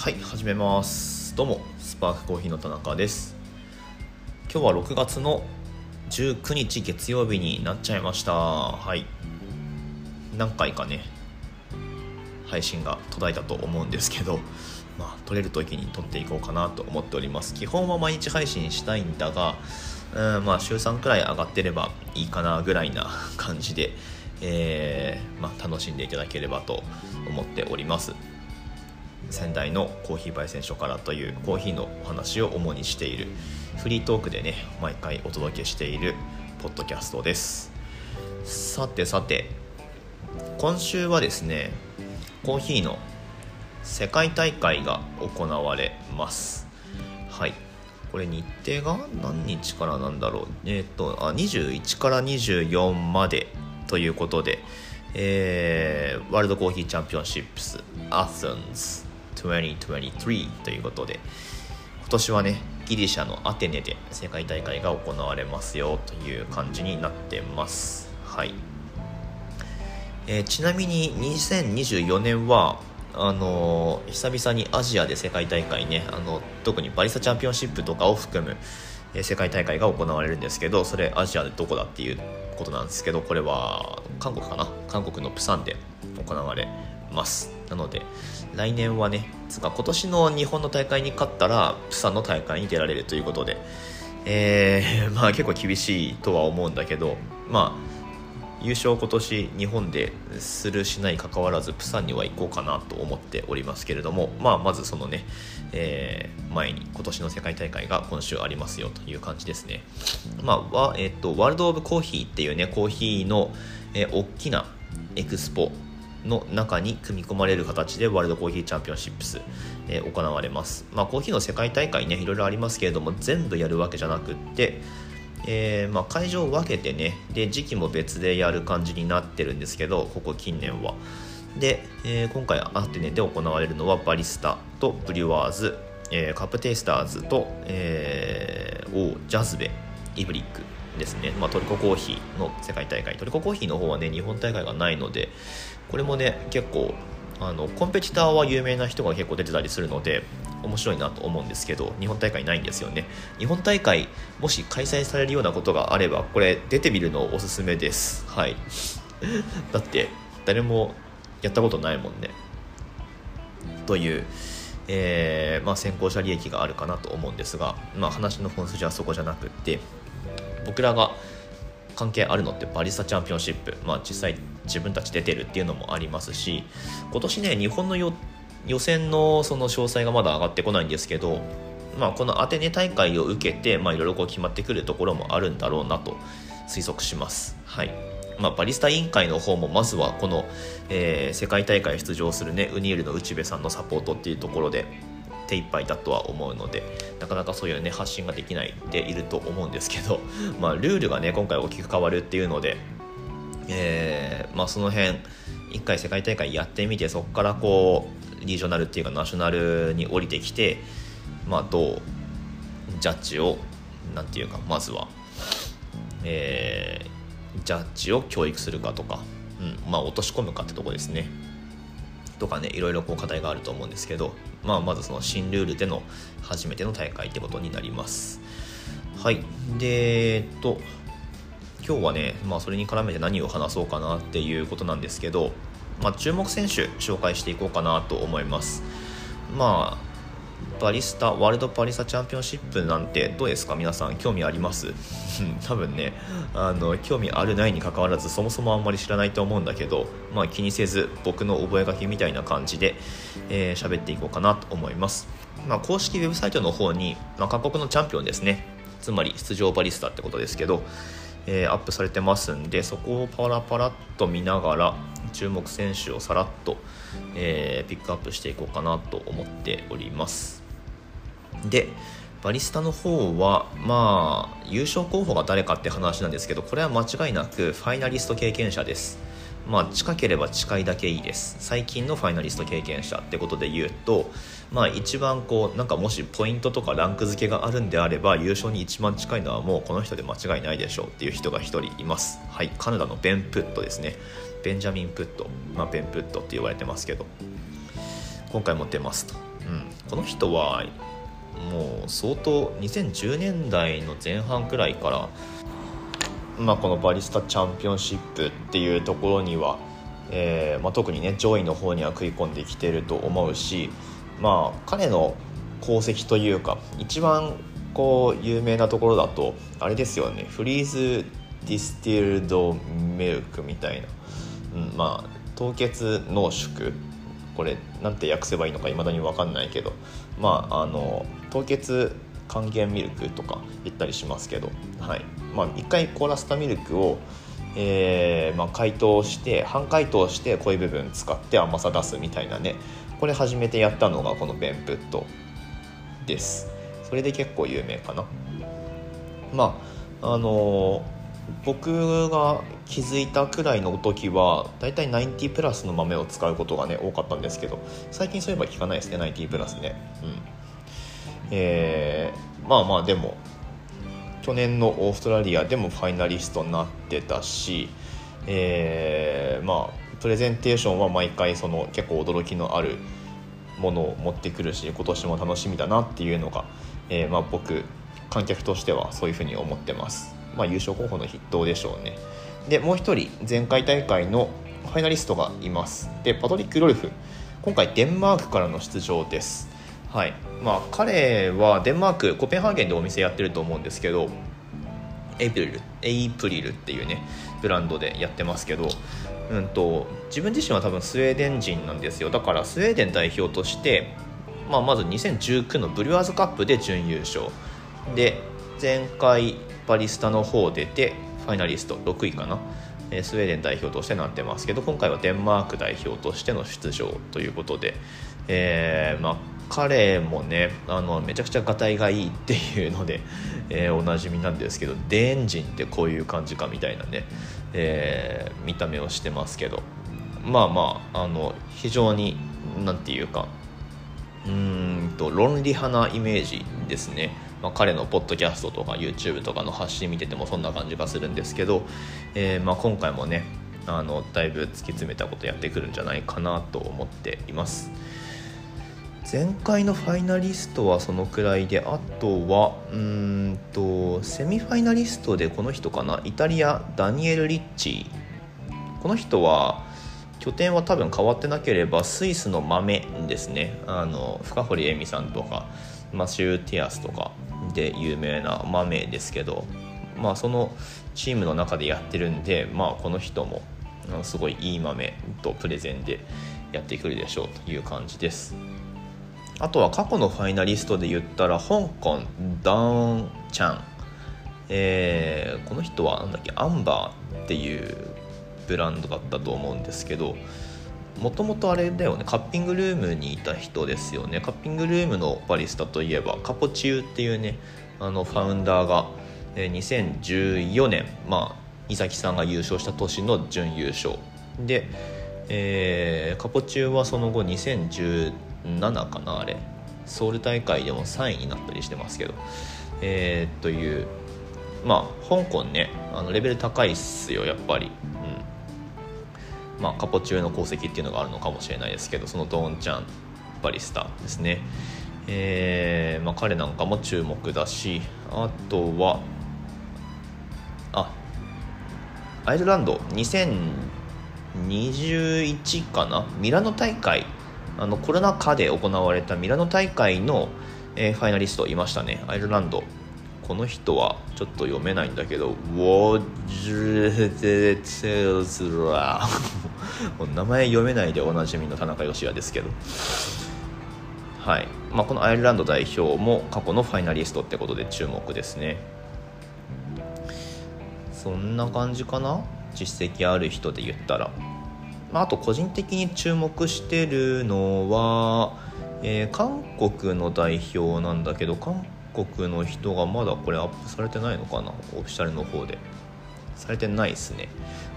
はい始めます。どうもスパークコーヒーの田中です。今日は6月の19日月曜日になっちゃいました。はい。何回かね配信が途絶えたと思うんですけどまあ撮れる時に撮っていこうかなと思っております。基本は毎日配信したいんだがうんまあ週3くらい上がってればいいかなぐらいな感じでえー、まあ、楽しんでいただければと思っております。仙台のコーヒー焙煎所からというコーヒーのお話を主にしているフリートークでね毎回お届けしているポッドキャストです。さてさて今週はですねコーヒーの世界大会が行われます。はい。これ日程が何日からなんだろう？えっ、ー、とあ21から24までということで、えー、 World Coffee Championships Athens 2023ということで今年はねギリシャのアテネで世界大会が行われますよという感じになってます。はい。えー、ちなみに2024年はあのー、久々にアジアで世界大会ねあの特にバリスタチャンピオンシップとかを含む、世界大会が行われるんですけどそれアジアでどこだっていうことなんですけどこれは韓国かな？韓国のプサンで行われます。なので来年はねつか今年の日本の大会に勝ったらプサンの大会に出られるということでえー、まあ結構厳しいとは思うんだけどまあ優勝今年日本でするしないかかわらずプサンには行こうかなと思っておりますけれども、まあ、まずそのね、えー、前に今年の世界大会が今週ありますよという感じですね、まあえーと、ワールド・オブ・コーヒーっていうねコーヒーの、えー、大きなエクスポの中に組み込まれる形でワールドコーヒーチャンピオンシップス、えー、行われます。まあ、コーヒーの世界大会ね、いろいろありますけれども、全部やるわけじゃなくって、えー、まあ、会場を分けてね、で、時期も別でやる感じになってるんですけど、ここ近年は。で、えー、今回アテネで行われるのはバリスタとブリュワーズ、えー、カップテイスターズと、えー、ジャズベ、イブリックですね、まあ、トルココーヒーの世界大会。トルココーヒーの方はね日本大会がないのでこれもね結構あのコンペティターは有名な人が結構出てたりするので面白いなと思うんですけど日本大会ないんですよね。日本大会もし開催されるようなことがあればこれ出てみるのおすすめです。はい。だって誰もやったことないもんね。というえー、まあ、先行者利益があるかなと思うんですが、まあ、話の本筋はそこじゃなくって僕らが関係あるのってバリスタチャンピオンシップ、まあ、実際自分たち出てるっていうのもありますし今年ね日本の予選のその詳細がまだ上がってこないんですけど、まあ、このアテネ大会を受けていろいろ決まってくるところもあるんだろうなと推測します。はいまあ、バリスタ委員会の方もまずはこの、えー、世界大会出場するねウニールの内部さんのサポートっていうところで手一杯だとは思うのでなかなかそういうね発信ができないでいると思うんですけど、まあ、ルールがね今回大きく変わるっていうので、えー、まあ、その辺1回世界大会やってみてそこからこうリージョナルっていうかナショナルに降りてきて、まあ、どうジャッジを何て言うかまずは、えー、ジャッジを教育するかとか、うんまあ、落とし込むかってとこですね。とかねいろいろこう課題があると思うんですけど、まあ、まずその新ルールでの初めての大会ってことになります。はい。でえっと今日はね、まあ、それに絡めて何を話そうかなっていうことなんですけど、まあ、注目選手紹介していこうかなと思います。まあバリスタワールドパリスタチャンピオンシップなんてどうですか？皆さん興味あります？多分ねあの興味あるないにかかわらずそもそもあんまり知らないと思うんだけど、まあ、気にせず僕の覚書みたいな感じで喋、えー、っていこうかなと思います、まあ、公式ウェブサイトの方に、まあ、各国のチャンピオンですね。つまり出場バリスタってことですけど、えー、アップされてますんでそこをパラパラっと見ながら注目選手をさらっと、えー、ピックアップしていこうかなと思っております。でバリスタの方はまあ優勝候補が誰かって話なんですけどこれは間違いなくファイナリスト経験者です。まあ近ければ近いだけいいです。最近のファイナリスト経験者ってことで言うとまあ一番こうなんかもしポイントとかランク付けがあるんであれば優勝に一番近いのはもうこの人で間違いないでしょうっていう人が1人います。はいカナダのベン・プットですね。ベンジャミン・プット。まあベン・プットって言われてますけど。今回も出ますと、うん。この人はもう相当2010年代の前半くらいから、まあ、このバリスタチャンピオンシップっていうところには、えーまあ、特にね上位の方には食い込んできてると思うし、まあ、彼の功績というか一番こう有名なところだとあれですよねフリーズディスティールドミルクみたいな、うん、まあ凍結濃縮。これなんて訳せばいいのかいまだに分かんないけどまああの凍結還元ミルクとか言ったりしますけど、はい。まあ、1回凍らせたミルクを、えーまあ、解凍して半解凍して濃い部分使って甘さ出すみたいなね。これ初めてやったのがこのベンプットです。それで結構有名かな。まああのー僕が気づいたくらいの時はだいたい90プラスの豆を使うことがね多かったんですけど最近そういえば聞かないですね90プラスね。うん。えー、まあまあでも去年のオーストラリアでもファイナリストになってたしえー、まあプレゼンテーションは毎回その結構驚きのあるものを持ってくるし今年も楽しみだなっていうのが、えー、まあ、僕観客としてはそういうふうに思ってます。まあ、優勝候補の筆頭でしょうね。でもう1人前回大会のファイナリストがいます。でパトリック・ロルフ。今回デンマークからの出場です。はい。まあ彼はデンマークコペンハーゲンでお店やってると思うんですけどエイプリルエイプリルっていうねブランドでやってますけどうんと自分自身は多分スウェーデン人なんですよ。だからスウェーデン代表として、まあ、まず2019のブリュワーズカップで準優勝。で前回バリスタの方出てファイナリスト6位かな。スウェーデン代表としてなってますけど今回はデンマーク代表としての出場ということで、えー、まあ、彼もねあのめちゃくちゃがたいがいいっていうので、えー、おなじみなんですけどデエンジンってこういう感じかみたいなね、えー、見た目をしてますけど。まあまああの非常に何て言うかうんと論理派なイメージですね。まあ、彼のポッドキャストとか YouTube とかの発信見ててもそんな感じがするんですけど、えー、まあ、今回もねあのだいぶ突き詰めたことやってくるんじゃないかなと思っています。前回のファイナリストはそのくらいであとはうんとセミファイナリストでこの人かな？イタリアダニエル・リッチ。この人は拠点は多分変わってなければスイスの豆ですね。あの深堀恵美さんとかマシュー・ティアスとかで有名なマメですけど、まあ、そのチームの中でやってるんで、まあ、この人もすごいいい豆とプレゼンでやってくるでしょうという感じです。あとは過去のファイナリストで言ったら香港ダウンちゃん、えー、この人はなだっけ？アンバーっていうブランドだったと思うんですけどもともとあれだよねカッピングルームにいた人ですよね。カッピングルームのバリスタといえばカポチューっていうねあのファウンダーが、2014年まあ伊崎さんが優勝した年の準優勝。で、えー、カポチューはその後2010 7かなあれ。ソウル大会でも3位になったりしてますけど。えー、というまあ香港ねあのレベル高いっすよやっぱり。まあ、カポチューの功績っていうのがあるのかもしれないですけどそのドーンちゃんバリスタですね、えーまあ、彼なんかも注目だしあとはあアイルランド2021かな？ミラノ大会あのコロナ禍で行われたミラノ大会の、えー、ファイナリストいましたね。アイルランド。この人はちょっと読めないんだけどウォジデツズラ 名前読めないでおなじみの田中芳也ですけど。はい。まあ、このアイルランド代表も過去のファイナリストってことで注目ですね。そんな感じかな？実績ある人で言ったら、まあ、あと個人的に注目してるのは、えー、韓国の代表なんだけど韓国の人がまだこれアップされてないのかな？オフィシャルの方で。されてないですね。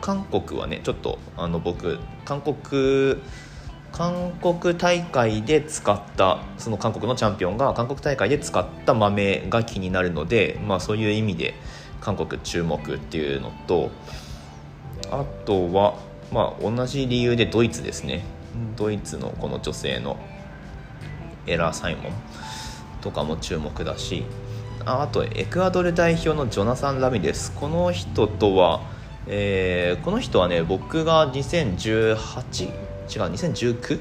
韓国はねちょっとあの僕韓国韓国大会で使ったその韓国のチャンピオンが韓国大会で使った豆が気になるので、まあ、そういう意味で韓国注目っていうのとあとは、まあ、同じ理由でドイツですね。ドイツのこの女性のエラー・サイモンとかも注目だしああとエクアドル代表のジョナサン・ラミレス。この人とは、えー、この人はね僕が2018違う2019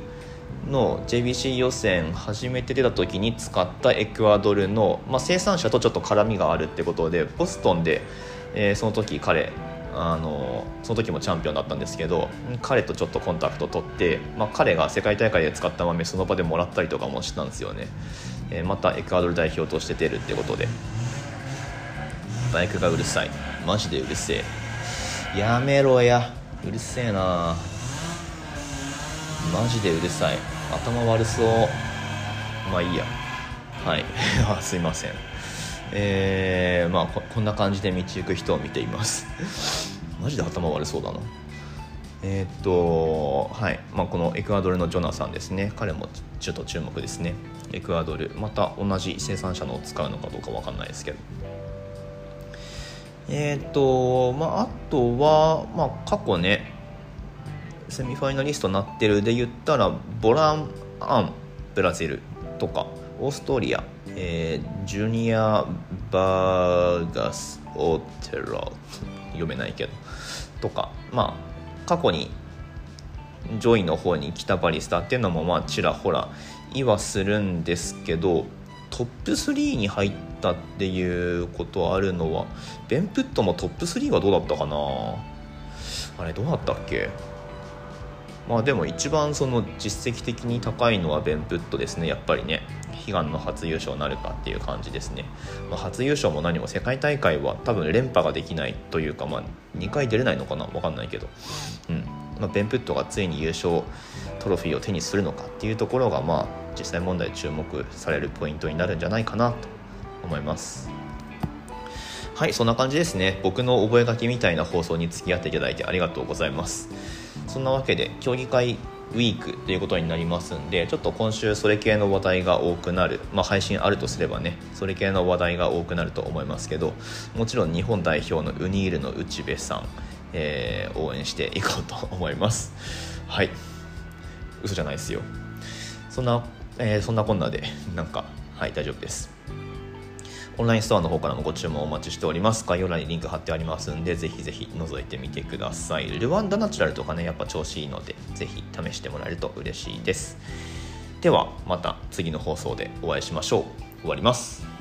の JBC 予選初めて出た時に使ったエクアドルの、まあ、生産者とちょっと絡みがあるってことでボストンで、えー、その時彼あのその時もチャンピオンだったんですけど彼とちょっとコンタクト取って、まあ、彼が世界大会で使った豆その場でもらったりとかもしたんですよね、えー、またエクアドル代表として出るってことで。バイクがうるさい。マジでうるせえ。やめろや。うるせえな。マジでうるさい。頭悪そう。まあいいや。はい。すいません。えー、まあこんな感じで道行く人を見ています。マジで頭悪そうだな。えー、っとはい、まあ、このエクアドルのジョナサンですね。彼もちょっと注目ですね。エクアドル。また同じ生産者のを使うのかどうか分かんないですけど。えー、っとまああとは、まあ、過去ねセミファイナリストになってるで言ったらボラン・アンブラジルとか。オーストリア、えー、ジュニア・バーガス・オーテラ読めないけどとかまあ過去に上位の方に来たバリスタっていうのもまあちらほら言はするんですけどトップ3に入ったっていうことあるのはベンプットもトップ3はどうだったかな？あれどうだったっけ？まあでも一番その実績的に高いのはベンプットですね。やっぱりね。悲願の初優勝なるかっていう感じですね、まあ、初優勝も何も世界大会は多分連覇ができないというか、まあ、2回出れないのかな？分かんないけど、うん。まあ、ベンプットがついに優勝トロフィーを手にするのかっていうところが、まあ、実際問題注目されるポイントになるんじゃないかなと思います。はいそんな感じですね。僕の覚書みたいな放送に付き合っていただいてありがとうございます。そんなわけで競技会ウィークということになりますんでちょっと今週それ系の話題が多くなる、まあ、配信あるとすればねそれ系の話題が多くなると思いますけどもちろん日本代表のウニールの内部さん、えー、応援していこうと思います。はい。嘘じゃないですよ。そんな、えー、そんなこんなでなんかはい大丈夫です。オンラインストアの方からもご注文お待ちしております。概要欄にリンク貼ってありますんで、ぜひぜひ覗いてみてください。ルワンダナチュラルとかね、やっぱ調子いいので、ぜひ試してもらえると嬉しいです。では、また次の放送でお会いしましょう。終わります。